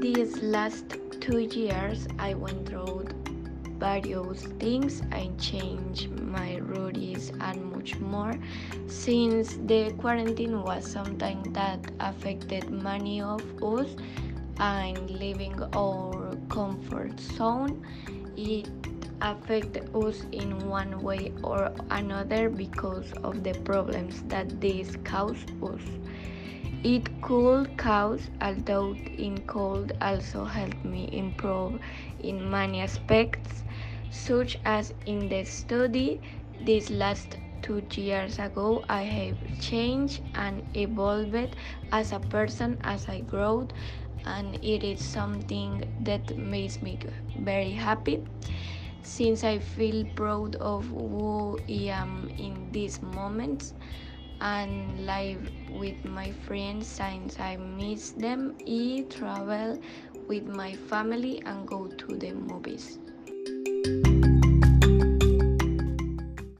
these last two years, I went through various things. I changed my routines and much more. Since the quarantine was something that affected many of us and leaving our comfort zone, it affected us in one way or another because of the problems that this caused us. It could cause, although in cold also help me improve in many aspects, such as in the study. These last two years ago, I have changed and evolved as a person as I grow, and it is something that makes me very happy since I feel proud of who I am in these moments and live with my friends since I miss them, eat, travel with my family, and go to the movies.